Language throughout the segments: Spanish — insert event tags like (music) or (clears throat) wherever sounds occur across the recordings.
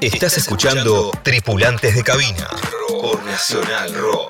Estás escuchando Tripulantes de Cabina por Nacional Rock.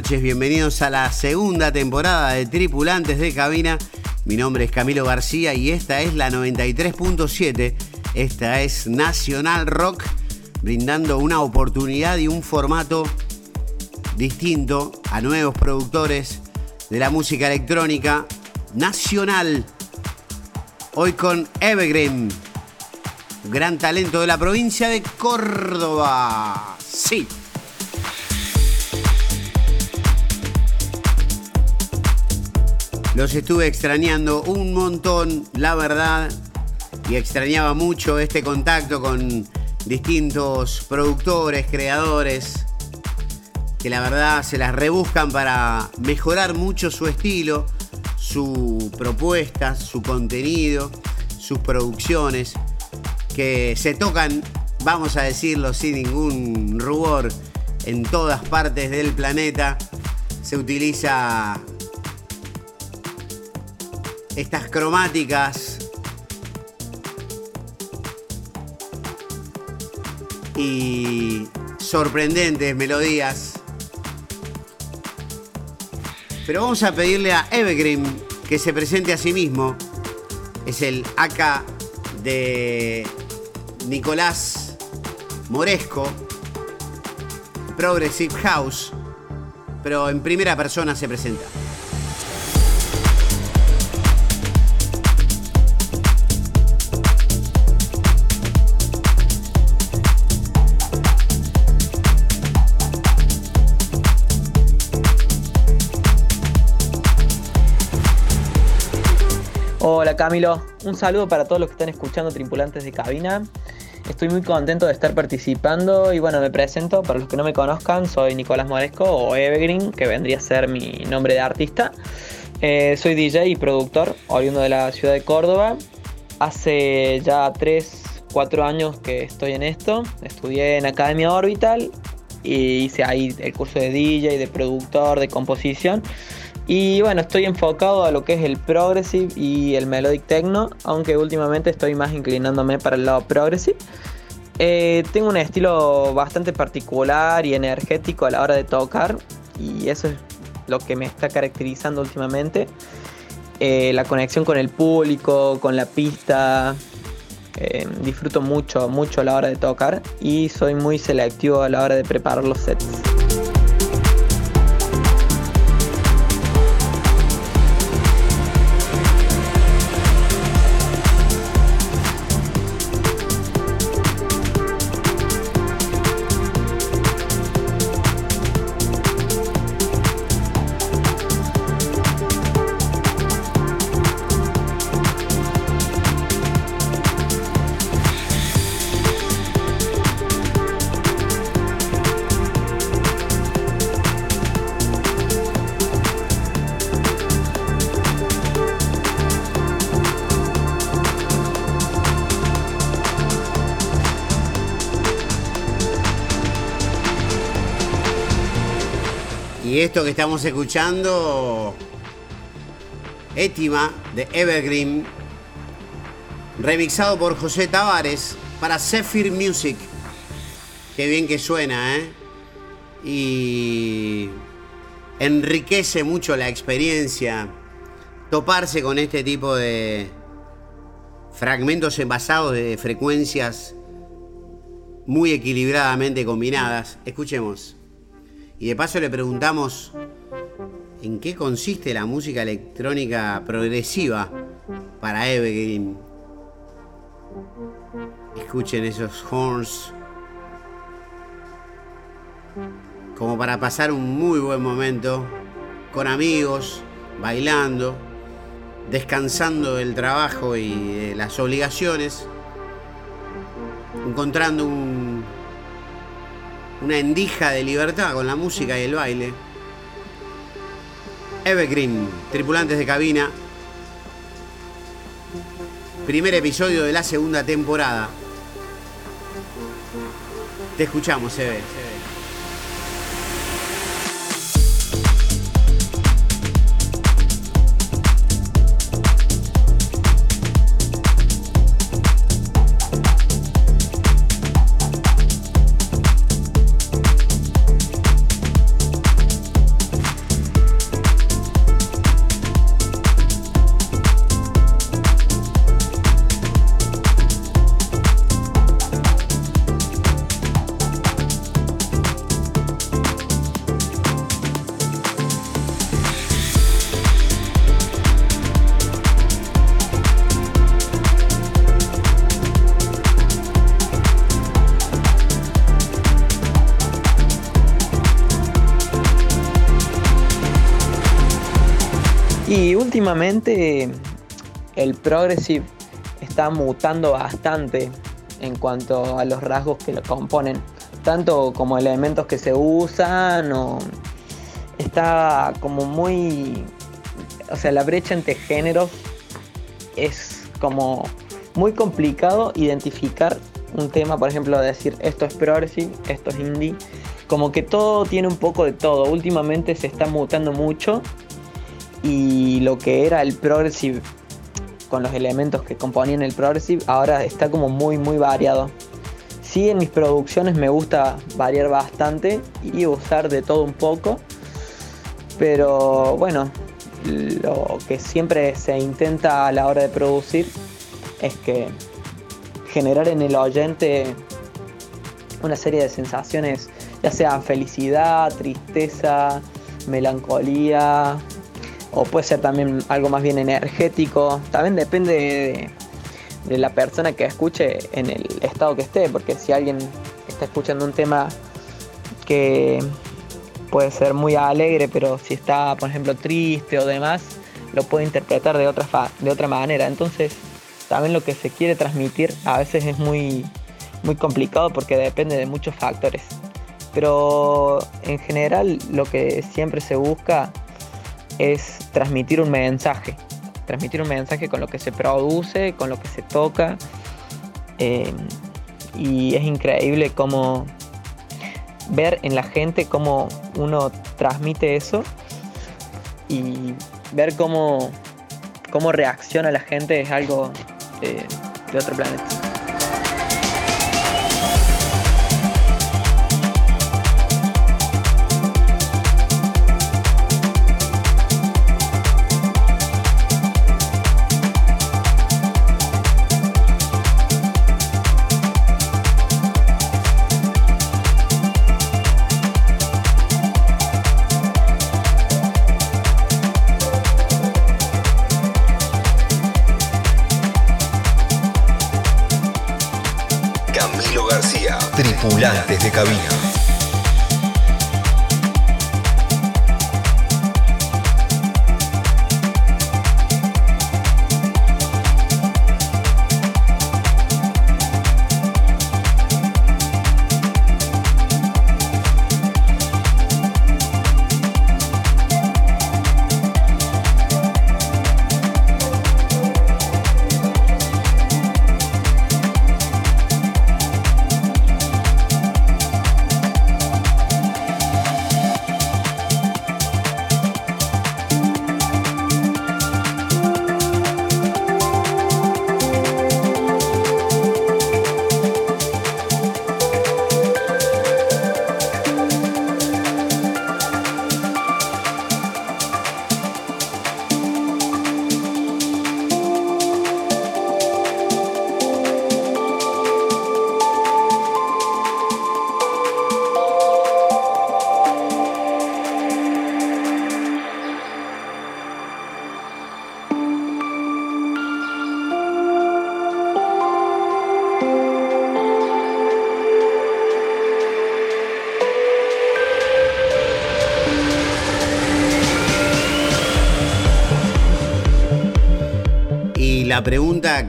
Noches, bienvenidos a la segunda temporada de Tripulantes de Cabina. Mi nombre es Camilo García y esta es la 93.7. Esta es Nacional Rock, brindando una oportunidad y un formato distinto a nuevos productores de la música electrónica nacional. Hoy con Evergreen, gran talento de la provincia de Córdoba. Sí. Los estuve extrañando un montón, la verdad, y extrañaba mucho este contacto con distintos productores, creadores, que la verdad se las rebuscan para mejorar mucho su estilo, su propuesta, su contenido, sus producciones, que se tocan, vamos a decirlo sin ningún rubor, en todas partes del planeta. Se utiliza estas cromáticas y sorprendentes melodías. Pero vamos a pedirle a Evergreen que se presente a sí mismo. Es el AK de Nicolás Moresco, Progressive House, pero en primera persona se presenta. Camilo, un saludo para todos los que están escuchando Tripulantes de Cabina. Estoy muy contento de estar participando y bueno, me presento, para los que no me conozcan, soy Nicolás Moresco o Evergreen, que vendría a ser mi nombre de artista. Eh, soy DJ y productor, oriundo de la ciudad de Córdoba. Hace ya 3, 4 años que estoy en esto. Estudié en Academia Orbital y hice ahí el curso de DJ, de productor, de composición. Y bueno, estoy enfocado a lo que es el progressive y el melodic techno, aunque últimamente estoy más inclinándome para el lado progressive. Eh, tengo un estilo bastante particular y energético a la hora de tocar y eso es lo que me está caracterizando últimamente. Eh, la conexión con el público, con la pista. Eh, disfruto mucho, mucho a la hora de tocar y soy muy selectivo a la hora de preparar los sets. Estamos escuchando, Étima de Evergreen, remixado por José Tavares para Zephyr Music. Qué bien que suena, ¿eh? Y enriquece mucho la experiencia toparse con este tipo de fragmentos envasados de frecuencias muy equilibradamente combinadas. Escuchemos. Y de paso le preguntamos en qué consiste la música electrónica progresiva para Evergreen. Escuchen esos horns. Como para pasar un muy buen momento con amigos, bailando, descansando del trabajo y de las obligaciones, encontrando un, una endija de libertad con la música y el baile. Evergreen, tripulantes de cabina. Primer episodio de la segunda temporada. Te escuchamos, Eve. Últimamente el progressive está mutando bastante en cuanto a los rasgos que lo componen, tanto como elementos que se usan está como muy, o sea, la brecha entre géneros es como muy complicado identificar un tema, por ejemplo, decir esto es progressive, esto es indie, como que todo tiene un poco de todo. Últimamente se está mutando mucho y lo que era el progressive con los elementos que componían el progressive ahora está como muy muy variado. Sí, en mis producciones me gusta variar bastante y usar de todo un poco, pero bueno, lo que siempre se intenta a la hora de producir es que generar en el oyente una serie de sensaciones, ya sea felicidad, tristeza, melancolía, o puede ser también algo más bien energético. También depende de, la persona que escuche en el estado que esté, porque si alguien está escuchando un tema que puede ser muy alegre, pero si está, por ejemplo, triste o demás, lo puede interpretar de otra, de otra manera. Entonces, también lo que se quiere transmitir a veces es muy, muy complicado porque depende de muchos factores. Pero en general lo que siempre se busca es transmitir un mensaje, transmitir un mensaje con lo que se produce, con lo que se toca. Eh, y es increíble cómo ver en la gente cómo uno transmite eso y ver cómo, cómo reacciona la gente es algo de, de otro planeta. Tripulantes de cabina.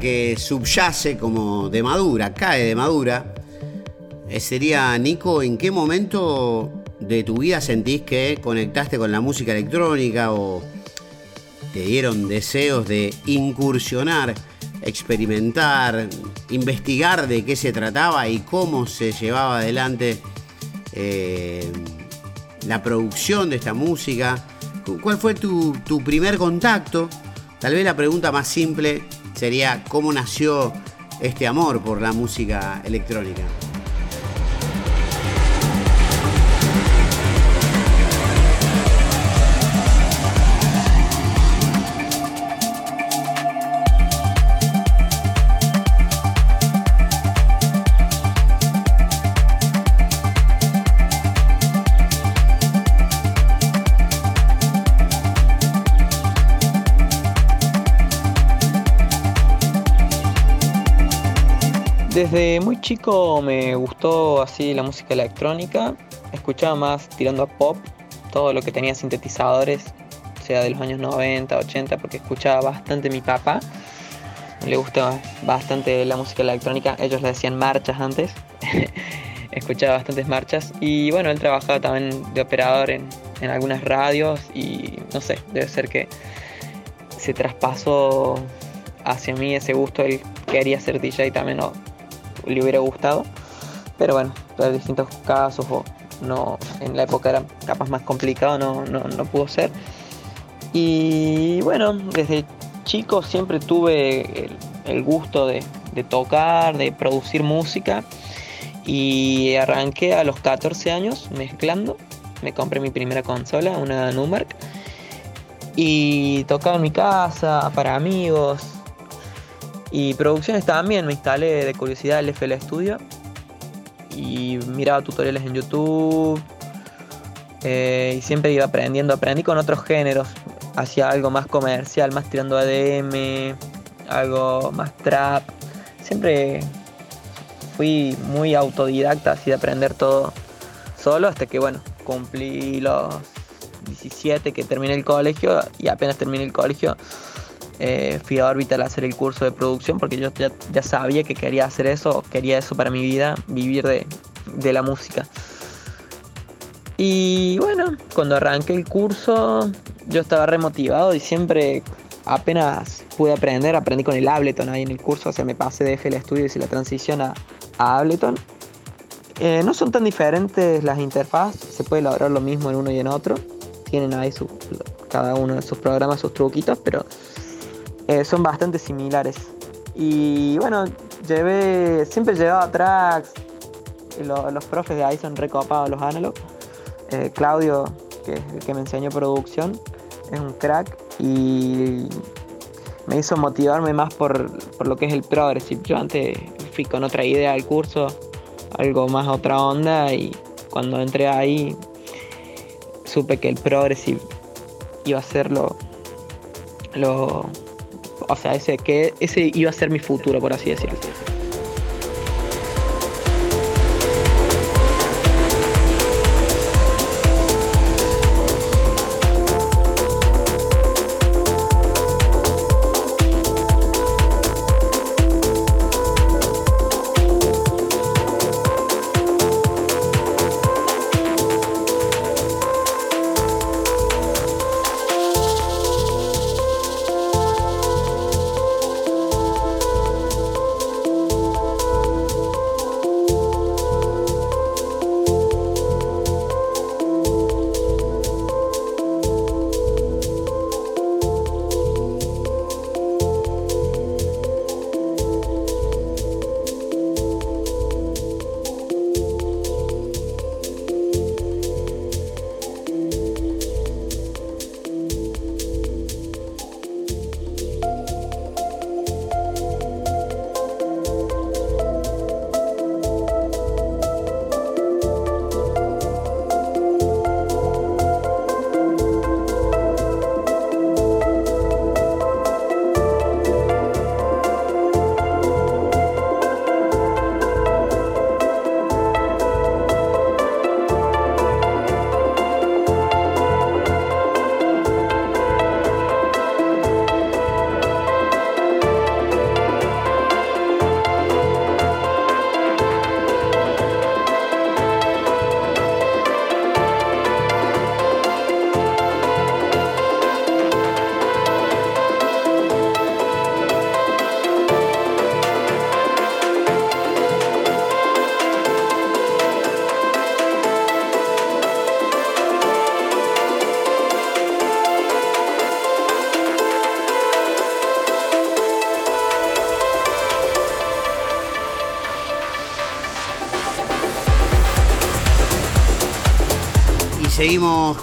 Que subyace como de madura, cae de madura, eh, sería, Nico, ¿en qué momento de tu vida sentís que conectaste con la música electrónica o te dieron deseos de incursionar, experimentar, investigar de qué se trataba y cómo se llevaba adelante eh, la producción de esta música? ¿Cuál fue tu, tu primer contacto? Tal vez la pregunta más simple sería cómo nació este amor por la música electrónica. Desde muy chico me gustó así la música electrónica, escuchaba más tirando a pop, todo lo que tenía sintetizadores, sea de los años 90, 80, porque escuchaba bastante mi papá, le gustaba bastante la música electrónica, ellos le decían marchas antes, (laughs) escuchaba bastantes marchas. Y bueno, él trabajaba también de operador en, en algunas radios y no sé, debe ser que se traspasó hacia mí ese gusto, él quería ser DJ también, o le hubiera gustado. Pero bueno, por distintos casos o no, en la época era capaz más complicado, no, no, pudo ser. Y bueno, desde chico siempre tuve el, gusto de, tocar, de producir música. Y arranqué a los 14 años mezclando. Me compré mi primera consola, una Numark. Y tocaba en mi casa, para amigos, y producciones también, me instalé de curiosidad el FL Studio. Y miraba tutoriales en YouTube. Eh, y siempre iba aprendiendo, aprendí con otros géneros, hacía algo más comercial, más tirando ADM, algo más trap, siempre fui muy autodidacta así de aprender todo solo hasta que bueno, cumplí los 17 que terminé el colegio y apenas terminé el colegio eh, fui a Orbital a hacer el curso de producción porque yo ya, sabía que quería hacer eso, quería eso para mi vida, vivir de, la música. Y bueno, cuando arranqué el curso, yo estaba remotivado y siempre apenas pude aprender, aprendí con el Ableton ahí en el curso, o sea, me pasé de FL Studios y la transición a, Ableton. Eh, no son tan diferentes las interfaces, se puede lograr lo mismo en uno y en otro. Tienen ahí su, cada uno de sus programas, sus truquitos, pero eh, son bastante similares. Y bueno, llevé, siempre llevaba tracks. los profes de ahí son recopados los analog. Eh, Claudio, que es el que me enseñó producción, es un crack y me hizo motivarme más por, por lo que es el progressive. Yo antes fui con otra idea al curso, algo más otra onda y cuando entré ahí supe que el progressive iba a ser lo, lo, o sea, ese, que ese iba a ser mi futuro, por así decirlo.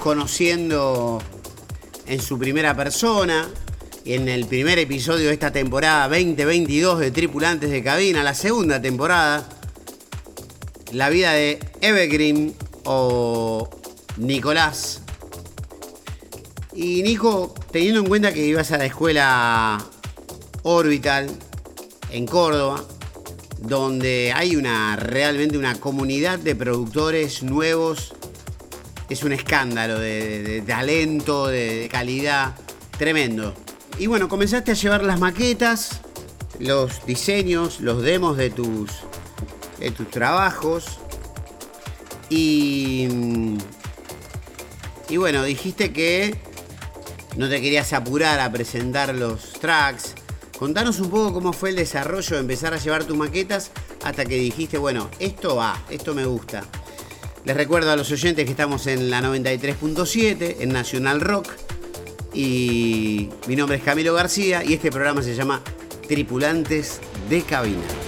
Conociendo en su primera persona, en el primer episodio de esta temporada 2022 de Tripulantes de Cabina, la segunda temporada, la vida de Evergreen o Nicolás. Y Nico, teniendo en cuenta que ibas a la escuela Orbital en Córdoba, donde hay una realmente una comunidad de productores nuevos. Es un escándalo de, talento, de, calidad, tremendo. Y bueno, comenzaste a llevar las maquetas, los diseños, los demos de tus, de tus trabajos. Y, y bueno, dijiste que no te querías apurar a presentar los tracks, Contanos un poco cómo fue el desarrollo de empezar a llevar tus maquetas hasta que dijiste, bueno, esto va, esto me gusta. Les recuerdo a los oyentes que estamos en la 93.7, en Nacional Rock. Y mi nombre es Camilo García y este programa se llama Tripulantes de Cabina.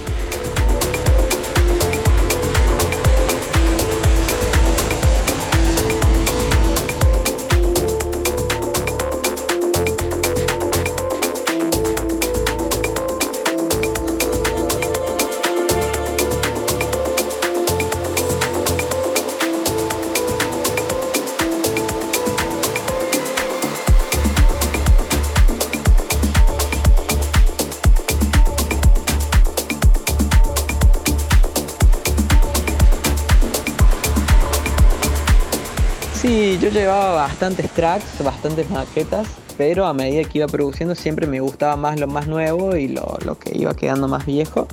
Llevaba bastantes tracks, bastantes maquetas, pero a medida que iba produciendo siempre me gustaba más lo más nuevo y lo, que iba quedando más viejo.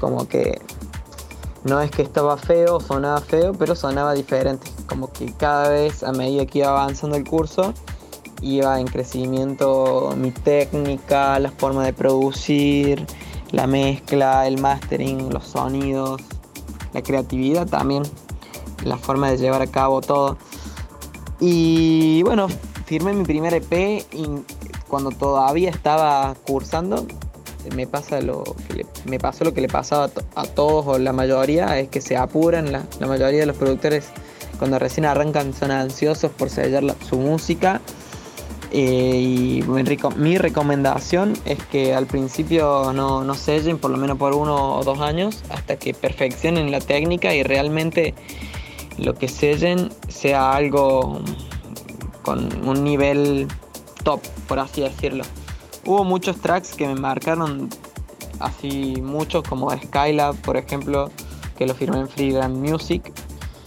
Como que no es que estaba feo, sonaba feo, pero sonaba diferente. Como que cada vez a medida que iba avanzando el curso, iba en crecimiento mi técnica, la forma de producir, la mezcla, el mastering, los sonidos, la creatividad también, la forma de llevar a cabo todo. Y bueno, firmé mi primer EP cuando todavía estaba cursando, me pasa lo que me pasó lo que le pasaba a, todos o la mayoría, es que se apuran, la, mayoría de los productores cuando recién arrancan son ansiosos por sellar su música. Eh, y mi, recomendación es que al principio no, no sellen por lo menos por uno o dos años hasta que perfeccionen la técnica y realmente lo que sellen sea algo con un nivel top, por así decirlo. Hubo muchos tracks que me marcaron así muchos como Skylab, por ejemplo, que lo firmé en Freeland Music,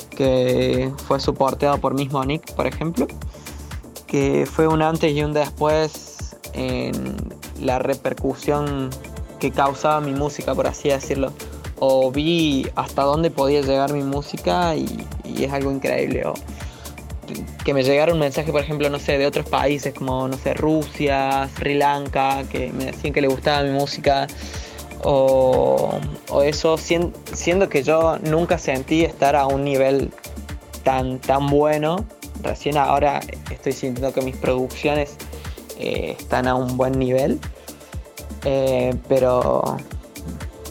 que fue soporteado por mismo Nick, por ejemplo, que fue un antes y un después en la repercusión que causaba mi música, por así decirlo o vi hasta dónde podía llegar mi música y, es algo increíble. O que me llegara un mensaje, por ejemplo, no sé, de otros países como, no sé, Rusia, Sri Lanka, que me decían que le gustaba mi música. O, eso, siendo que yo nunca sentí estar a un nivel tan, tan bueno. Recién ahora estoy sintiendo que mis producciones eh, están a un buen nivel. Eh, pero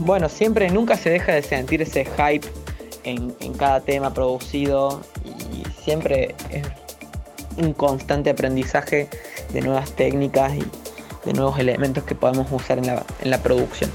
bueno, siempre, nunca se deja de sentir ese hype en, cada tema producido y siempre es un constante aprendizaje de nuevas técnicas y de nuevos elementos que podemos usar en la producción.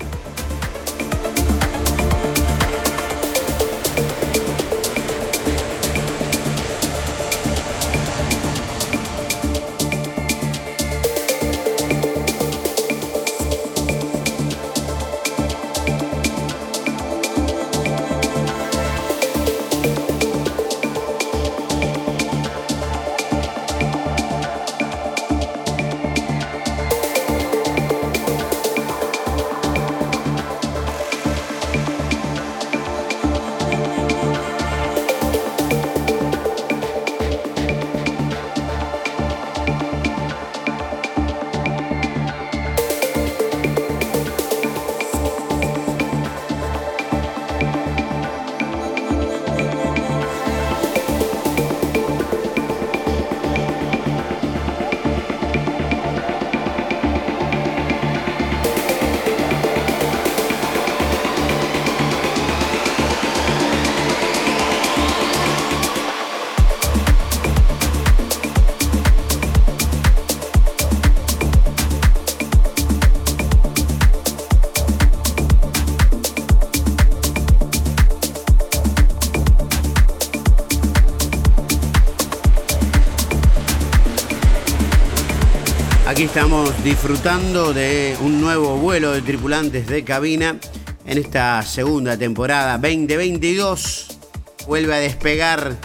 Estamos disfrutando de un nuevo vuelo de tripulantes de cabina en esta segunda temporada 2022. Vuelve a despegar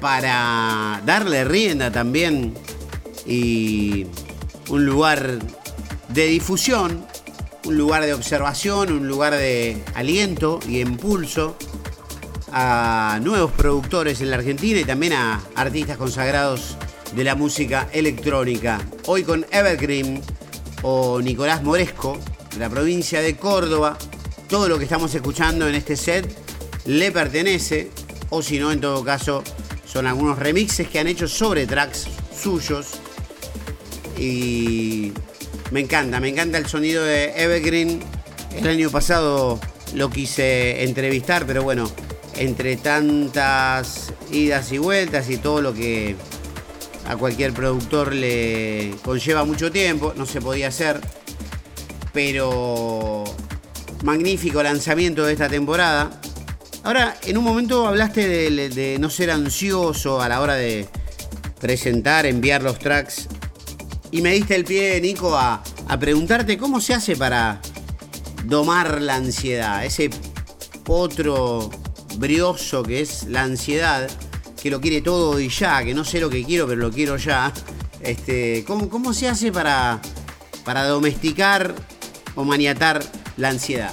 para darle rienda también y un lugar de difusión, un lugar de observación, un lugar de aliento y impulso a nuevos productores en la Argentina y también a artistas consagrados de la música electrónica. Hoy con Evergreen o Nicolás Moresco, de la provincia de Córdoba. Todo lo que estamos escuchando en este set le pertenece, o si no, en todo caso, son algunos remixes que han hecho sobre tracks suyos. Y me encanta, me encanta el sonido de Evergreen. El año pasado lo quise entrevistar, pero bueno, entre tantas idas y vueltas y todo lo que a cualquier productor le conlleva mucho tiempo, no se podía hacer, pero magnífico lanzamiento de esta temporada. Ahora, en un momento hablaste de, no ser ansioso a la hora de presentar, enviar los tracks, y me diste el pie, Nico, a, a preguntarte cómo se hace para domar la ansiedad, ese potro brioso que es la ansiedad que lo quiere todo y ya, que no sé lo que quiero, pero lo quiero ya. Este, ¿cómo, ¿Cómo se hace para, para domesticar o maniatar la ansiedad?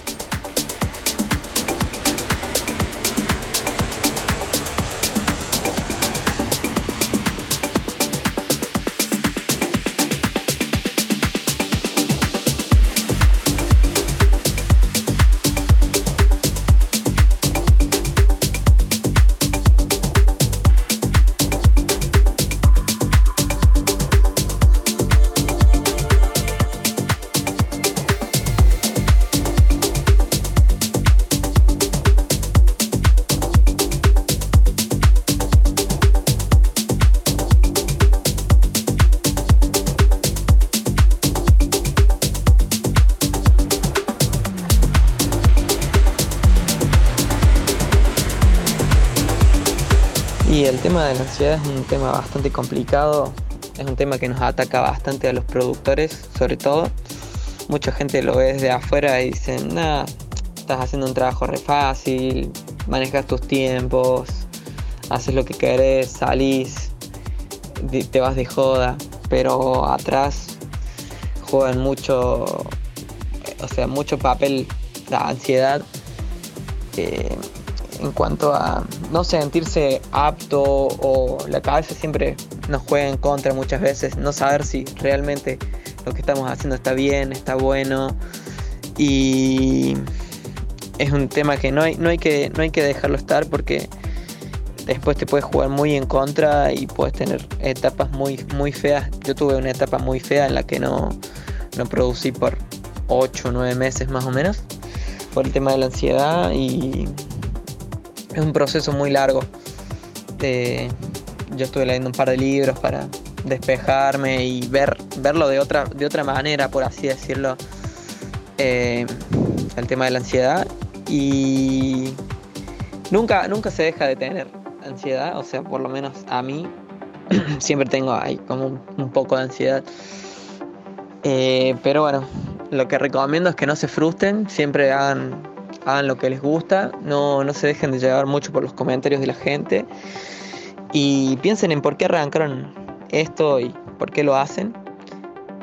Tema de la ansiedad es un tema bastante complicado, es un tema que nos ataca bastante a los productores, sobre todo. Mucha gente lo ve desde afuera y dicen, nada, estás haciendo un trabajo re fácil, manejas tus tiempos, haces lo que querés, salís, te vas de joda, pero atrás juegan mucho, o sea, mucho papel la ansiedad. Eh, en cuanto a no sentirse apto o la cabeza siempre nos juega en contra muchas veces, no saber si realmente lo que estamos haciendo está bien, está bueno y es un tema que no hay, no hay, que, no hay que dejarlo estar porque después te puedes jugar muy en contra y puedes tener etapas muy, muy feas. Yo tuve una etapa muy fea en la que no, no producí por 8 o 9 meses más o menos por el tema de la ansiedad y es un proceso muy largo. yo estuve leyendo un par de libros para despejarme y ver, verlo de otra, de otra manera, por así decirlo, eh, el tema de la ansiedad. Y nunca, nunca se deja de tener ansiedad, o sea, por lo menos a mí (clears throat) siempre tengo ahí como un, poco de ansiedad. Eh, pero bueno, lo que recomiendo es que no se frustren, siempre hagan hagan lo que les gusta, no, no se dejen de llevar mucho por los comentarios de la gente y piensen en por qué arrancaron esto y por qué lo hacen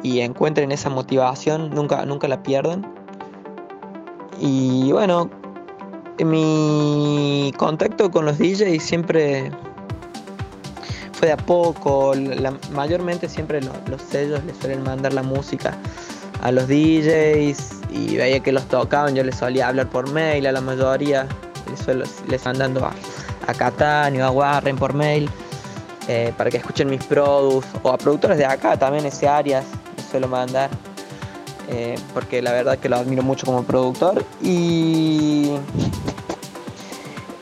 y encuentren esa motivación, nunca, nunca la pierdan. Y bueno, mi contacto con los DJs siempre fue de a poco, mayormente siempre los sellos les suelen mandar la música a los DJs y veía que los tocaban, yo les solía hablar por mail a la mayoría, les, les mandando a, a Catania, a Warren por mail, eh, para que escuchen mis produce, o a productores de acá también, ese áreas, les suelo mandar, eh, porque la verdad que lo admiro mucho como productor, y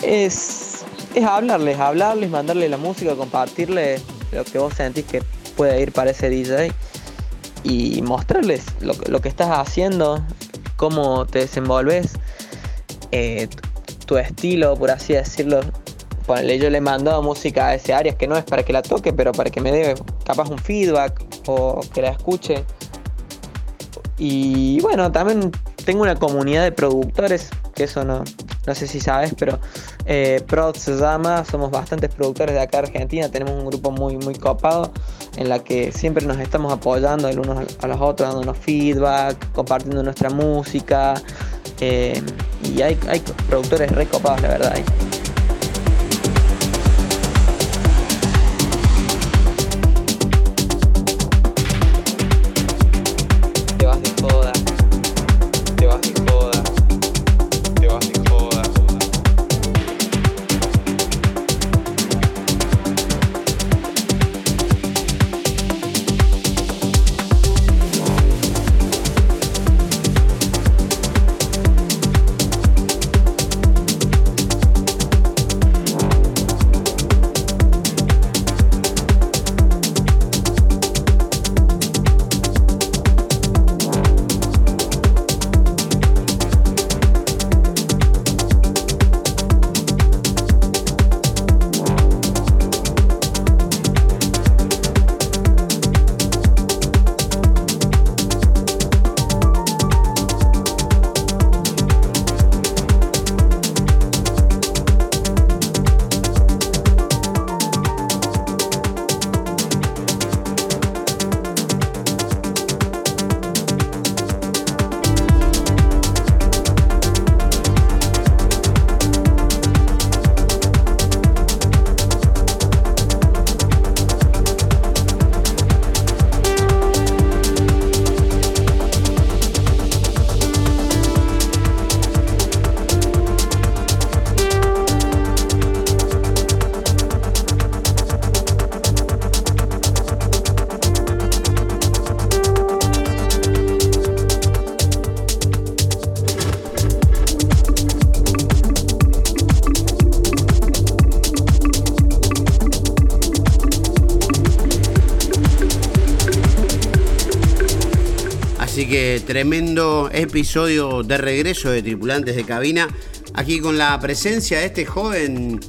es, es hablarles, hablarles, mandarle la música, compartirles lo que vos sentís que puede ir para ese DJ y mostrarles lo, que estás haciendo, cómo te desenvolves, eh, tu estilo, por así decirlo, ponele, yo le he mandado música a ese Arias que no es para que la toque, pero para que me dé capaz un feedback o que la escuche. Y bueno, también tengo una comunidad de productores, eso no, no sé si sabes, pero eh, Prod se llama, somos bastantes productores de acá Argentina, tenemos un grupo muy, muy copado en la que siempre nos estamos apoyando el unos a los otros, dándonos feedback, compartiendo nuestra música. Eh, y hay, hay productores recopados, la verdad. Episodio de regreso de Tripulantes de Cabina, aquí con la presencia de este joven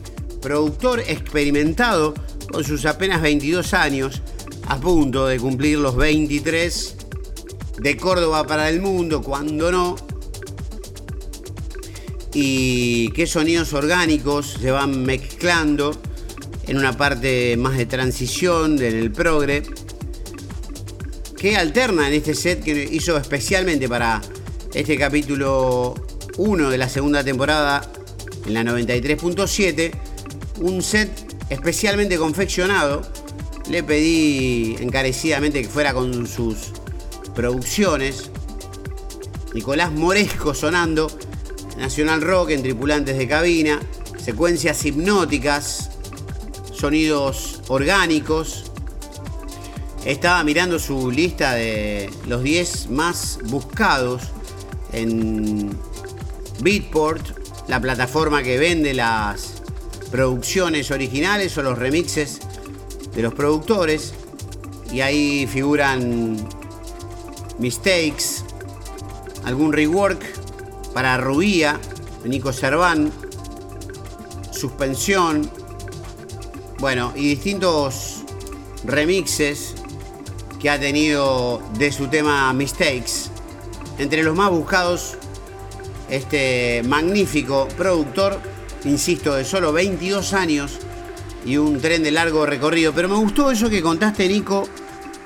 productor experimentado con sus apenas 22 años, a punto de cumplir los 23 de Córdoba para el mundo, cuando no. Y qué sonidos orgánicos se van mezclando en una parte más de transición en el progre que alterna en este set que hizo especialmente para este capítulo 1 de la segunda temporada en la 93.7. Un set especialmente confeccionado. Le pedí encarecidamente que fuera con sus producciones. Nicolás Moresco sonando. Nacional Rock en tripulantes de cabina. Secuencias hipnóticas. Sonidos orgánicos estaba mirando su lista de los 10 más buscados en Beatport, la plataforma que vende las producciones originales o los remixes de los productores. Y ahí figuran mistakes, algún rework para Rubía, Nico Serván, suspensión, bueno, y distintos remixes que ha tenido de su tema Mistakes. Entre los más buscados, este magnífico productor, insisto, de solo 22 años y un tren de largo recorrido. Pero me gustó eso que contaste, Nico,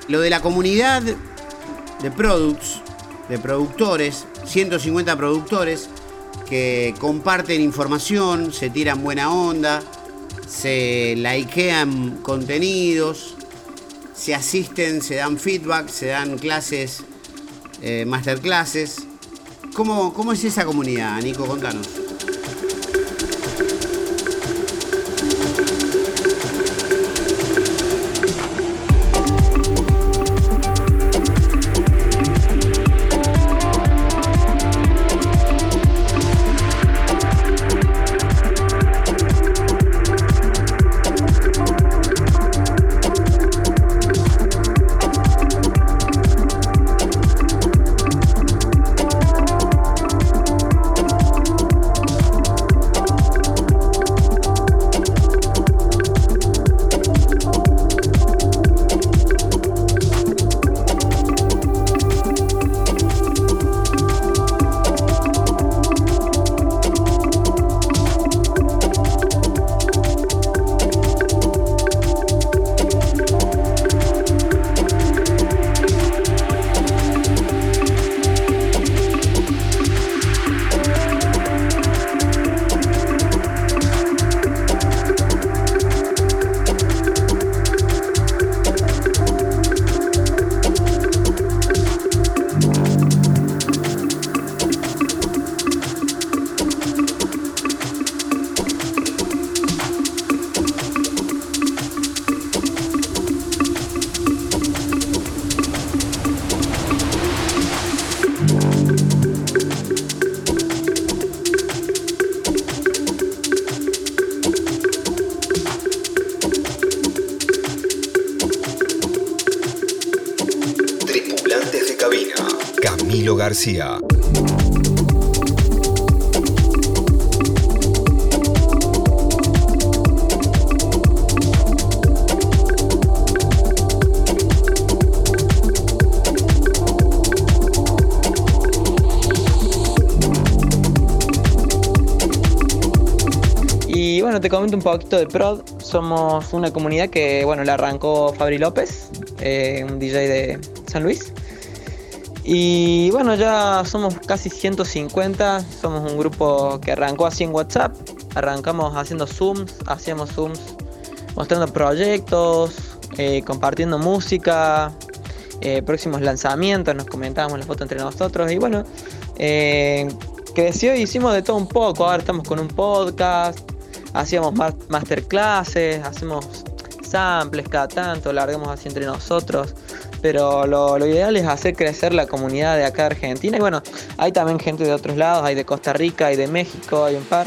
lo de la comunidad de products, de productores, 150 productores que comparten información, se tiran buena onda, se likean contenidos, se asisten, se dan feedback, se dan clases, eh, masterclasses. ¿Cómo, ¿Cómo es esa comunidad, Nico? Contanos. García. Y bueno, te comento un poquito de Prod. Somos una comunidad que, bueno, la arrancó Fabri López, eh, un DJ de San Luis. Y bueno, ya somos casi 150, somos un grupo que arrancó así en WhatsApp, arrancamos haciendo Zooms, hacíamos Zooms mostrando proyectos, eh, compartiendo música, eh, próximos lanzamientos, nos comentábamos la foto entre nosotros y bueno, eh, creció y hicimos de todo un poco, ahora estamos con un podcast, hacíamos masterclasses, hacemos samples cada tanto, largamos así entre nosotros pero lo, ideal es hacer crecer la comunidad de acá de Argentina. Y bueno, hay también gente de otros lados, hay de Costa Rica, hay de México, hay un par.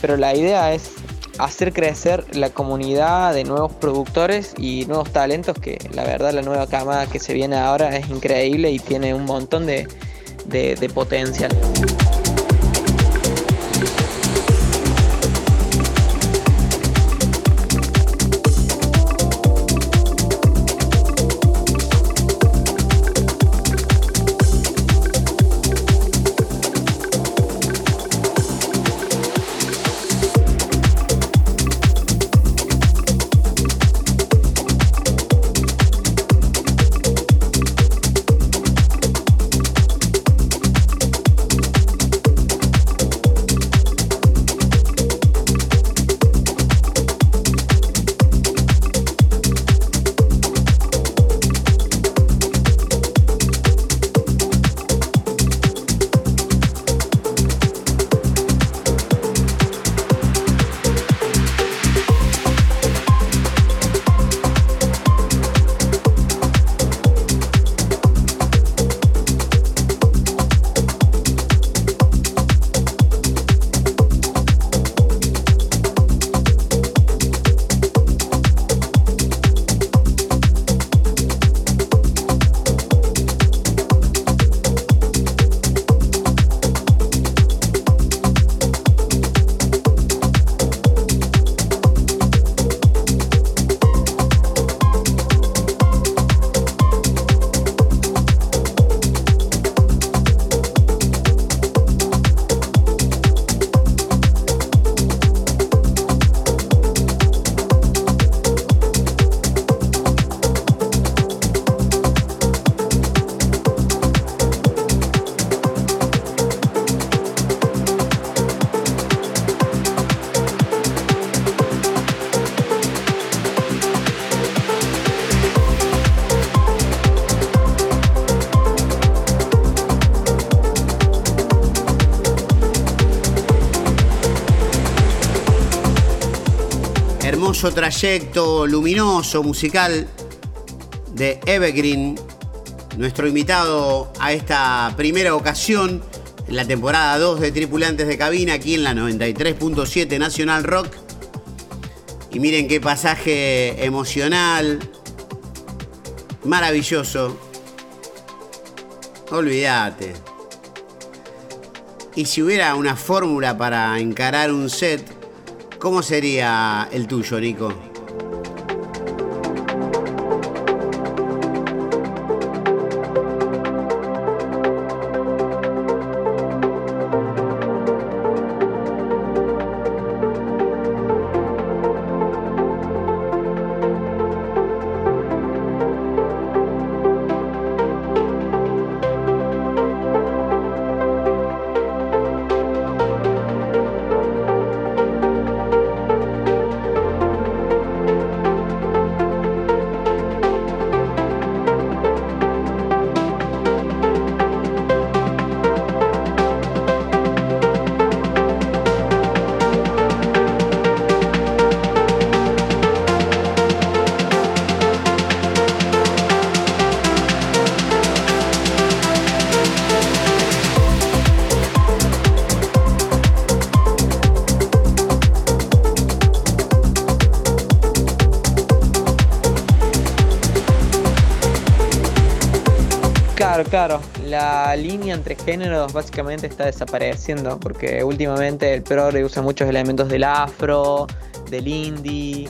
pero la idea es hacer crecer la comunidad de nuevos productores y nuevos talentos, que la verdad la nueva camada que se viene ahora es increíble y tiene un montón de, de potencial. Trayecto luminoso musical de Evergreen, nuestro invitado a esta primera ocasión en la temporada 2 de Tripulantes de Cabina, aquí en la 93.7 Nacional Rock. Y miren qué pasaje emocional, maravilloso. Olvídate. Y si hubiera una fórmula para encarar un set, ¿Cómo sería el tuyo, Nico? Línea entre géneros básicamente está desapareciendo porque últimamente el progre usa muchos elementos del afro, del indie,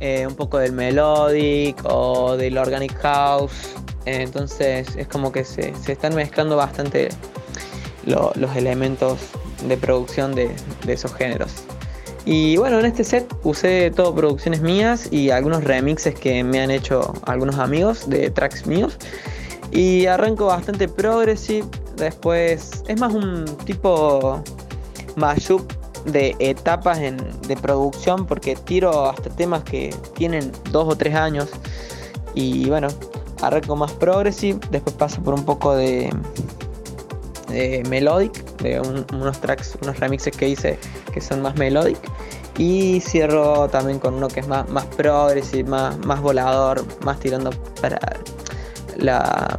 eh, un poco del melodic o del organic house. entonces es como que se, están mezclando bastante los elementos de producción de, de esos géneros. Y bueno, en este set usé todo producciones mías y algunos remixes que me han hecho algunos amigos de tracks míos. Y arranco bastante progressive. Después es más un tipo mashup de etapas de producción porque tiro hasta temas que tienen dos o tres años. Y bueno, arranco más progressive. Después paso por un poco de, melodic, de unos tracks, unos remixes que hice que son más melodic. Y cierro también con uno que es más, más progressive, más, más volador, más tirando para la,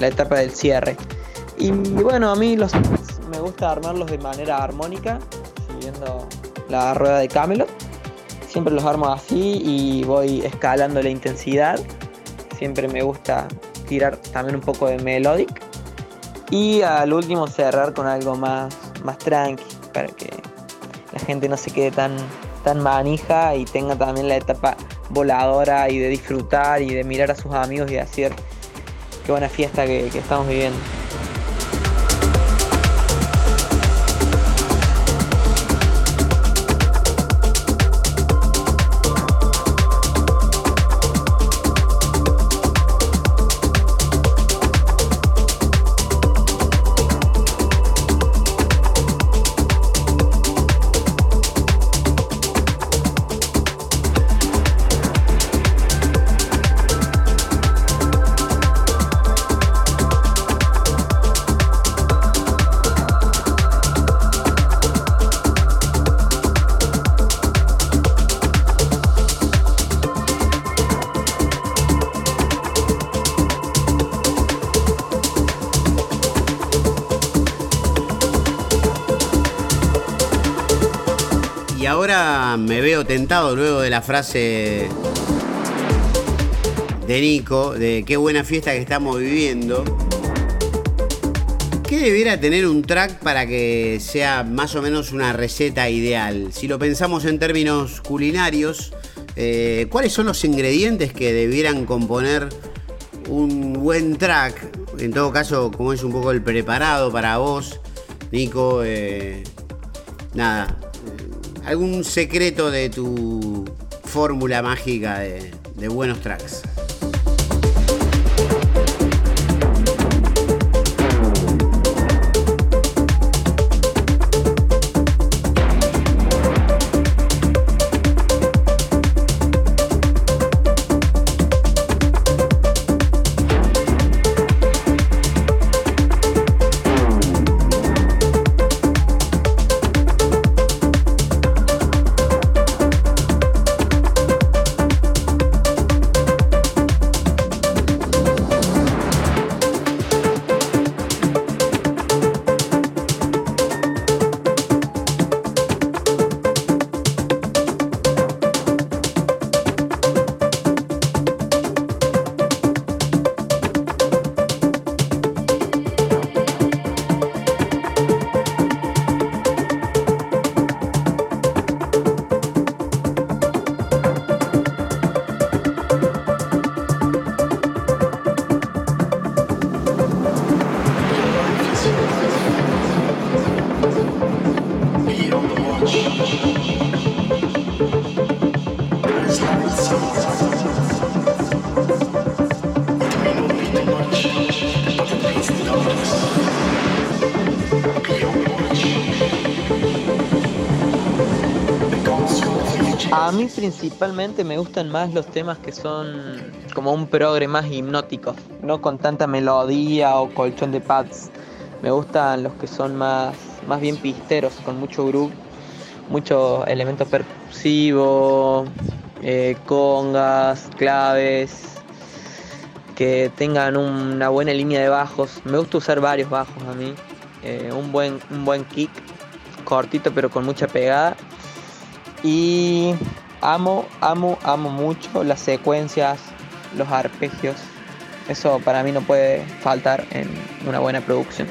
etapa del cierre. Y bueno, a mí me gusta armarlos de manera armónica, siguiendo la rueda de Camelot. Siempre los armo así y voy escalando la intensidad. Siempre me gusta tirar también un poco de melodic. Y al último cerrar con algo más, más tranqui, para que la gente no se quede tan, tan manija y tenga también la etapa voladora y de disfrutar y de mirar a sus amigos y decir qué buena fiesta que estamos viviendo. Luego de la frase de Nico, de qué buena fiesta que estamos viviendo. ¿Qué debiera tener un track para que sea más o menos una receta ideal? Si lo pensamos en términos culinarios, eh, ¿cuáles son los ingredientes que debieran componer un buen track? En todo caso, como es un poco el preparado para vos, Nico, eh, nada, algún secreto de tu fórmula mágica de, buenos tracks. Principalmente me gustan más los temas que son como un progre más hipnótico, no con tanta melodía o colchón de pads. Me gustan los que son más, más bien pisteros, con mucho groove, muchos elementos percusivos, eh, congas, claves, que tengan una buena línea de bajos. Me gusta usar varios bajos a mí. Eh, un, buen, un buen kick, cortito pero con mucha pegada y amo, amo, amo mucho las secuencias, los arpegios Eso para mí no puede faltar en una buena producción.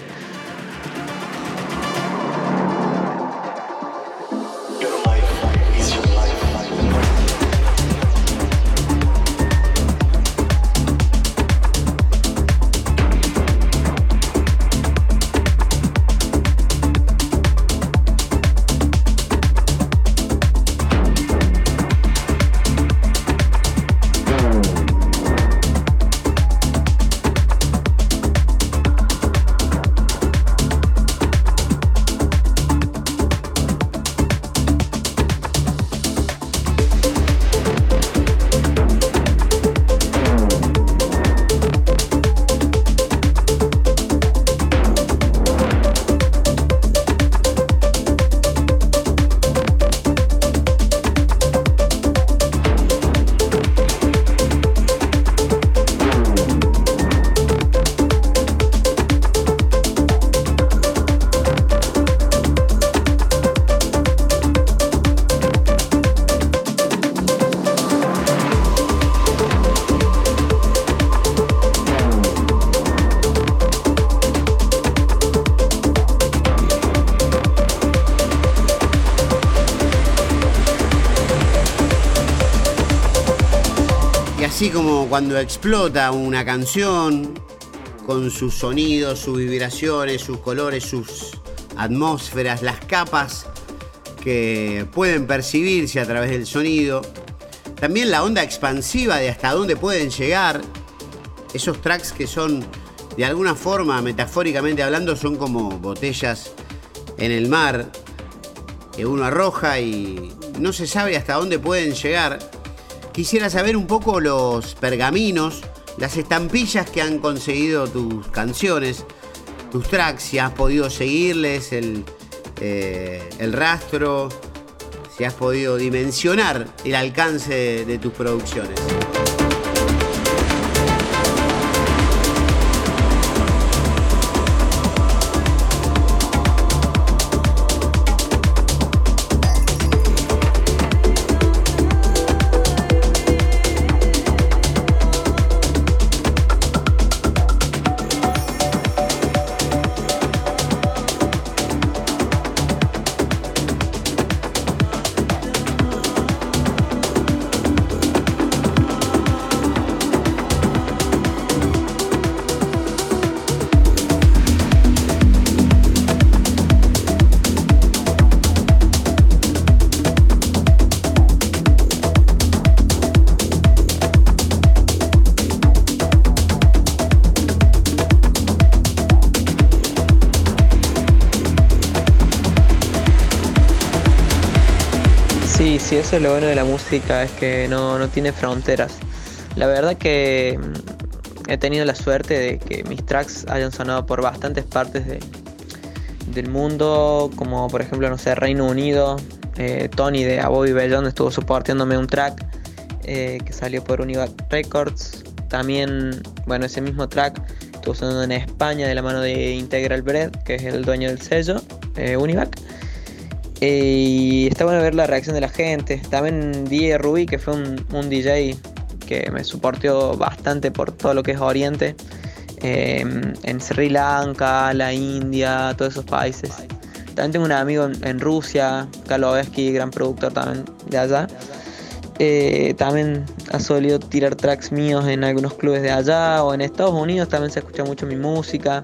Cuando explota una canción con sus sonidos, sus vibraciones, sus colores, sus atmósferas, las capas que pueden percibirse a través del sonido. También la onda expansiva de hasta dónde pueden llegar. Esos tracks que son, de alguna forma, metafóricamente hablando, son como botellas en el mar que uno arroja y no se sabe hasta dónde pueden llegar quisiera saber un poco los pergaminos, las estampillas que han conseguido tus canciones, tus tracks, si has podido seguirles el, eh, rastro, si has podido dimensionar el alcance de tus producciones. Lo bueno de la música, es que no, tiene fronteras. La verdad que mm, he tenido la suerte de que mis tracks hayan sonado por bastantes partes del mundo, como por ejemplo, no sé, Reino Unido. Eh, Tony de Aboy Bellón estuvo soportándome un track eh, que salió por Univac Records. También, bueno, ese mismo track estuvo sonando en España de la mano de Integral Bread, que es el dueño del sello, eh, Univac y está bueno ver la reacción de la gente. También DJ Ruby, que fue un, DJ que me soportó bastante por todo lo que es Oriente. Em, en Sri Lanka, la India, todos esos países. También tengo un amigo en, Rusia, Kalovsky, gran productor también de allá. Eh, también ha solido tirar tracks míos en algunos clubes de allá o en Estados Unidos también se escucha mucho mi música.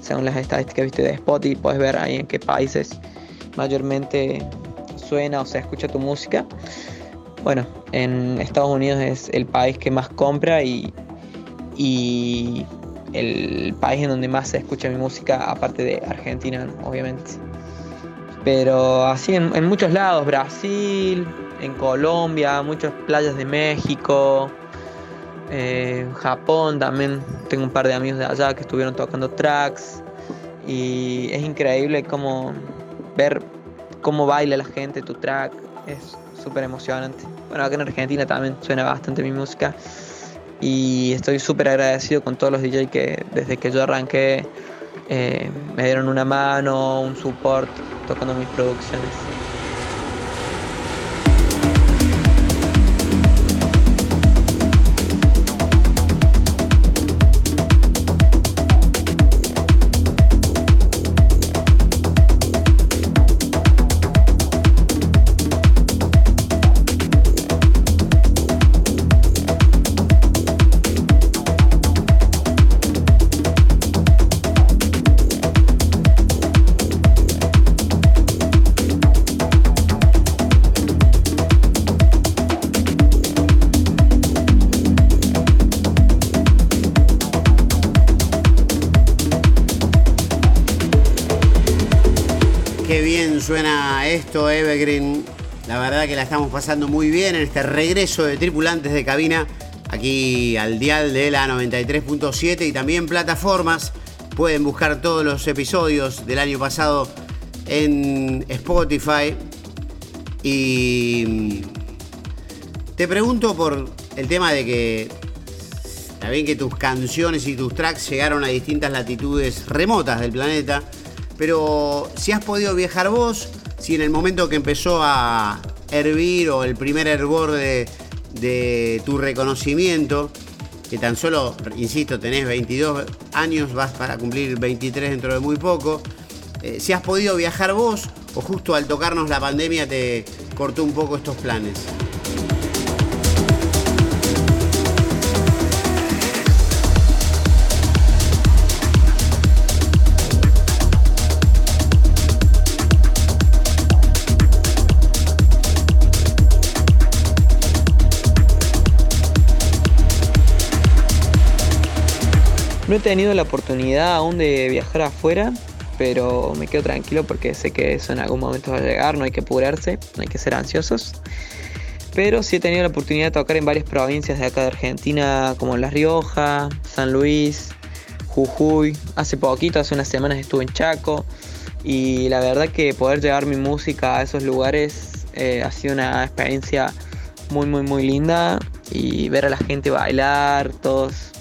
Según las estadísticas ¿viste? de Spotify, puedes ver ahí en qué países mayormente suena o se escucha tu música. Bueno, en Estados Unidos es el país que más compra y, y el país en donde más se escucha mi música, aparte de Argentina, obviamente. Pero así en, muchos lados, Brasil, en Colombia, muchas playas de México, eh, Japón también, tengo un par de amigos de allá que estuvieron tocando tracks y es increíble cómo ver cómo baila la gente tu track es súper emocionante. Bueno, acá en Argentina también suena bastante mi música y estoy súper agradecido con todos los DJs que desde que yo arranqué eh, me dieron una mano, un support tocando mis producciones. La estamos pasando muy bien en este regreso de tripulantes de cabina aquí al dial de la 93.7 y también plataformas. Pueden buscar todos los episodios del año pasado en Spotify. Y mm, te pregunto por el tema de que bien que tus canciones y tus tracks llegaron a distintas latitudes remotas del planeta, pero si has podido viajar vos, si en el momento que empezó a hervir o el primer hervor de, de tu reconocimiento, que tan solo, insisto, tenés 22 años, vas para cumplir 23 dentro de muy poco, eh, si has podido viajar vos o justo al tocarnos la pandemia te cortó un poco estos planes. No he tenido la oportunidad aún de viajar afuera, pero me quedo tranquilo porque sé que eso en algún momento va a llegar, no hay que apurarse, no hay que ser ansiosos. Pero sí he tenido la oportunidad de tocar en varias provincias de acá de Argentina, como La Rioja, San Luis, Jujuy. Hace poquito, hace unas semanas estuve en Chaco. Y la verdad que poder llevar mi música a esos lugares eh, ha sido una experiencia muy, muy, muy linda. Y ver a la gente bailar, todos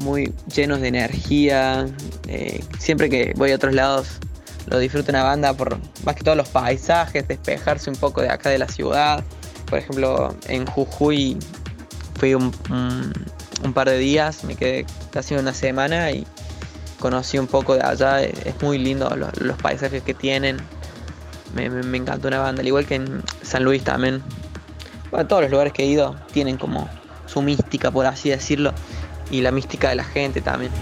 muy llenos de energía. Eh, siempre que voy a otros lados lo disfruto una banda por más que todos los paisajes, despejarse un poco de acá de la ciudad. Por ejemplo, en Jujuy fui un, par de días, me quedé casi una semana y conocí un poco de allá. Es muy lindo los, paisajes que tienen. Me, me, encantó una banda, al igual que en San Luis también. Todos los lugares que he ido tienen como su mística, por así decirlo y la mística de la gente también.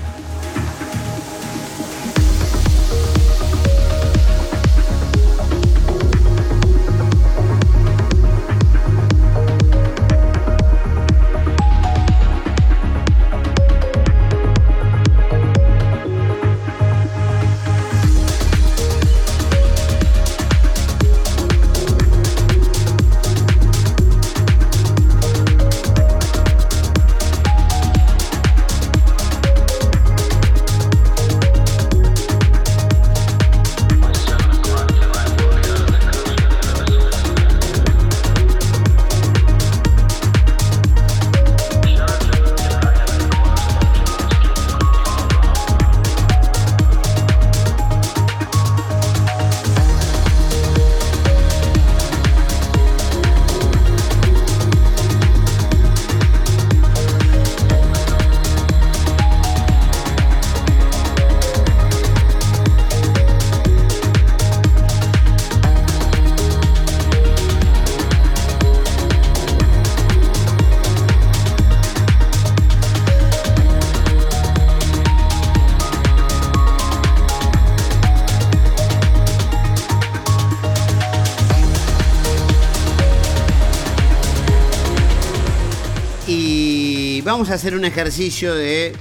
Vamos a hacer un ejercicio de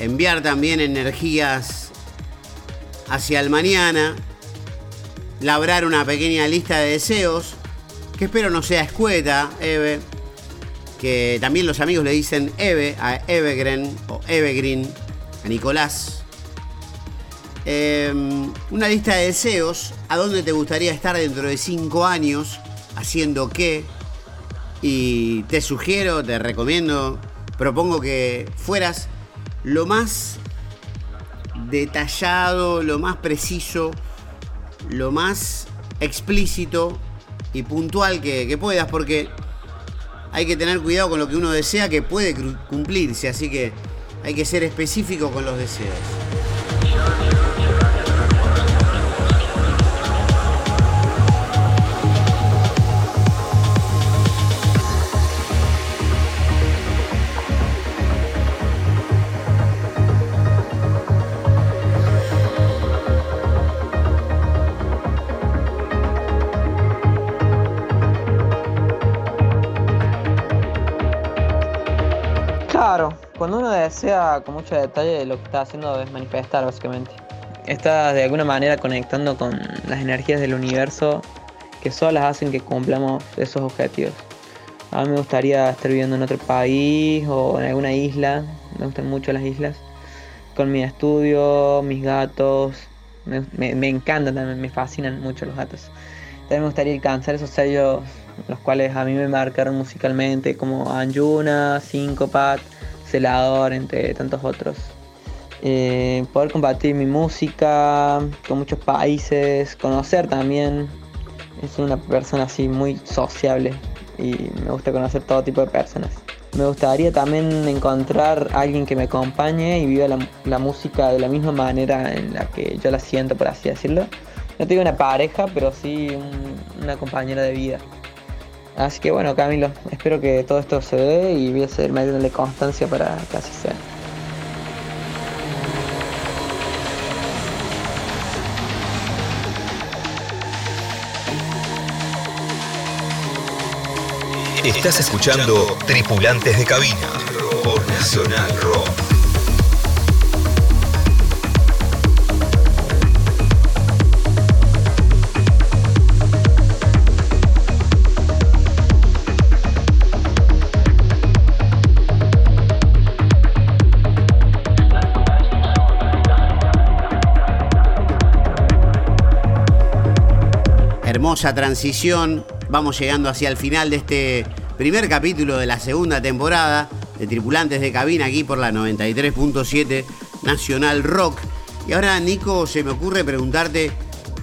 enviar también energías hacia el mañana, labrar una pequeña lista de deseos, que espero no sea escueta, Eve, que también los amigos le dicen Eve a Evergreen o Evergreen, a Nicolás. Em, una lista de deseos, a dónde te gustaría estar dentro de cinco años, haciendo qué, y te sugiero, te recomiendo, propongo que fueras lo más detallado, lo más preciso, lo más explícito y puntual que, puedas, porque hay que tener cuidado con lo que uno desea que puede cumplirse, así que hay que ser específico con los deseos. Desea con mucho detalle lo que está haciendo es manifestar básicamente. está de alguna manera conectando con las energías del universo que solas hacen que cumplamos esos objetivos. A mí me gustaría estar viviendo en otro país o en alguna isla, me gustan mucho las islas, con mi estudio, mis gatos, me, me, encantan también, me fascinan mucho los gatos. También me gustaría alcanzar esos sellos los cuales a mí me marcaron musicalmente como Anjuna, Syncopat, Celador, entre tantos otros. Eh, poder compartir mi música con muchos países, conocer también. Es una persona así muy sociable y me gusta conocer todo tipo de personas. Me gustaría también encontrar a alguien que me acompañe y viva la, música de la misma manera en la que yo la siento, por así decirlo. No tengo una pareja, pero sí una compañera de vida. Así que bueno, Camilo, espero que todo esto se dé y voy a seguir metiéndole constancia para que así sea. Estás escuchando Tripulantes de Cabina por Nacional Rock. Transición Vamos llegando hacia el final de este primer capítulo de la segunda temporada de Tripulantes de Cabina aquí por la 93.7 Nacional Rock. Y ahora, Nico, se me ocurre preguntarte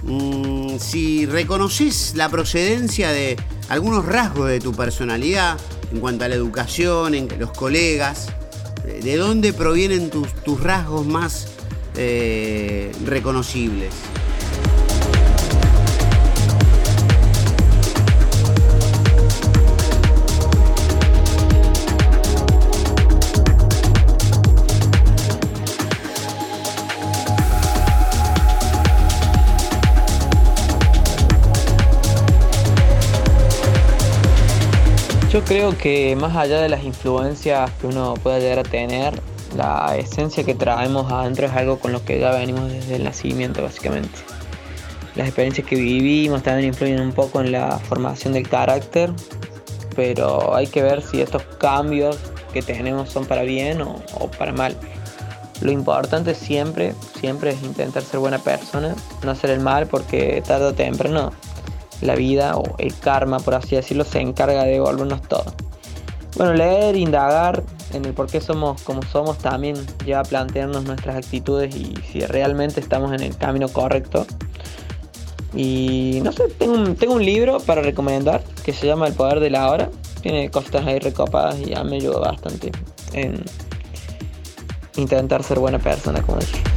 mm, si reconoces la procedencia de algunos rasgos de tu personalidad en cuanto a la educación, en los colegas. ¿De dónde provienen tus, tus rasgos más eh, reconocibles? Yo creo que más allá de las influencias que uno pueda llegar a tener, la esencia que traemos adentro es algo con lo que ya venimos desde el nacimiento básicamente. Las experiencias que vivimos también influyen un poco en la formación del carácter, pero hay que ver si estos cambios que tenemos son para bien o, para mal. Lo importante siempre, siempre es intentar ser buena persona, no hacer el mal porque tarde o temprano la vida o el karma, por así decirlo, se encarga de devolvernos todo. Bueno, leer, indagar en el por qué somos como somos también lleva a plantearnos nuestras actitudes y si realmente estamos en el camino correcto. Y no sé, tengo un, libro para recomendar que se llama El Poder de la Hora. Tiene cosas ahí recopadas y ya me ayudó bastante en intentar ser buena persona, como dije.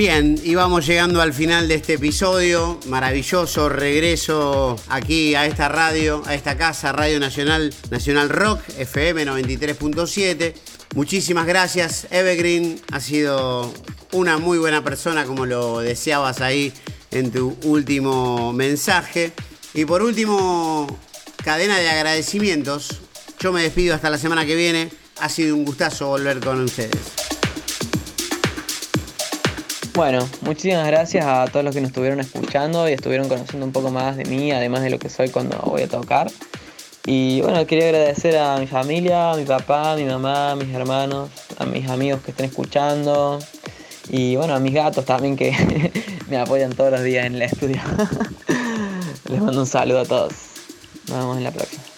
Bien, y vamos llegando al final de este episodio. Maravilloso regreso aquí a esta radio, a esta casa, Radio Nacional, Nacional Rock, FM 93.7. Muchísimas gracias, Evergreen. Ha sido una muy buena persona, como lo deseabas ahí en tu último mensaje. Y por último, cadena de agradecimientos. Yo me despido hasta la semana que viene. Ha sido un gustazo volver con ustedes. Bueno, muchísimas gracias a todos los que nos estuvieron escuchando y estuvieron conociendo un poco más de mí, además de lo que soy cuando voy a tocar. Y bueno, quería agradecer a mi familia, a mi papá, a mi mamá, a mis hermanos, a mis amigos que estén escuchando y bueno, a mis gatos también que (laughs) me apoyan todos los días en el estudio. (laughs) Les mando un saludo a todos. Nos vemos en la próxima.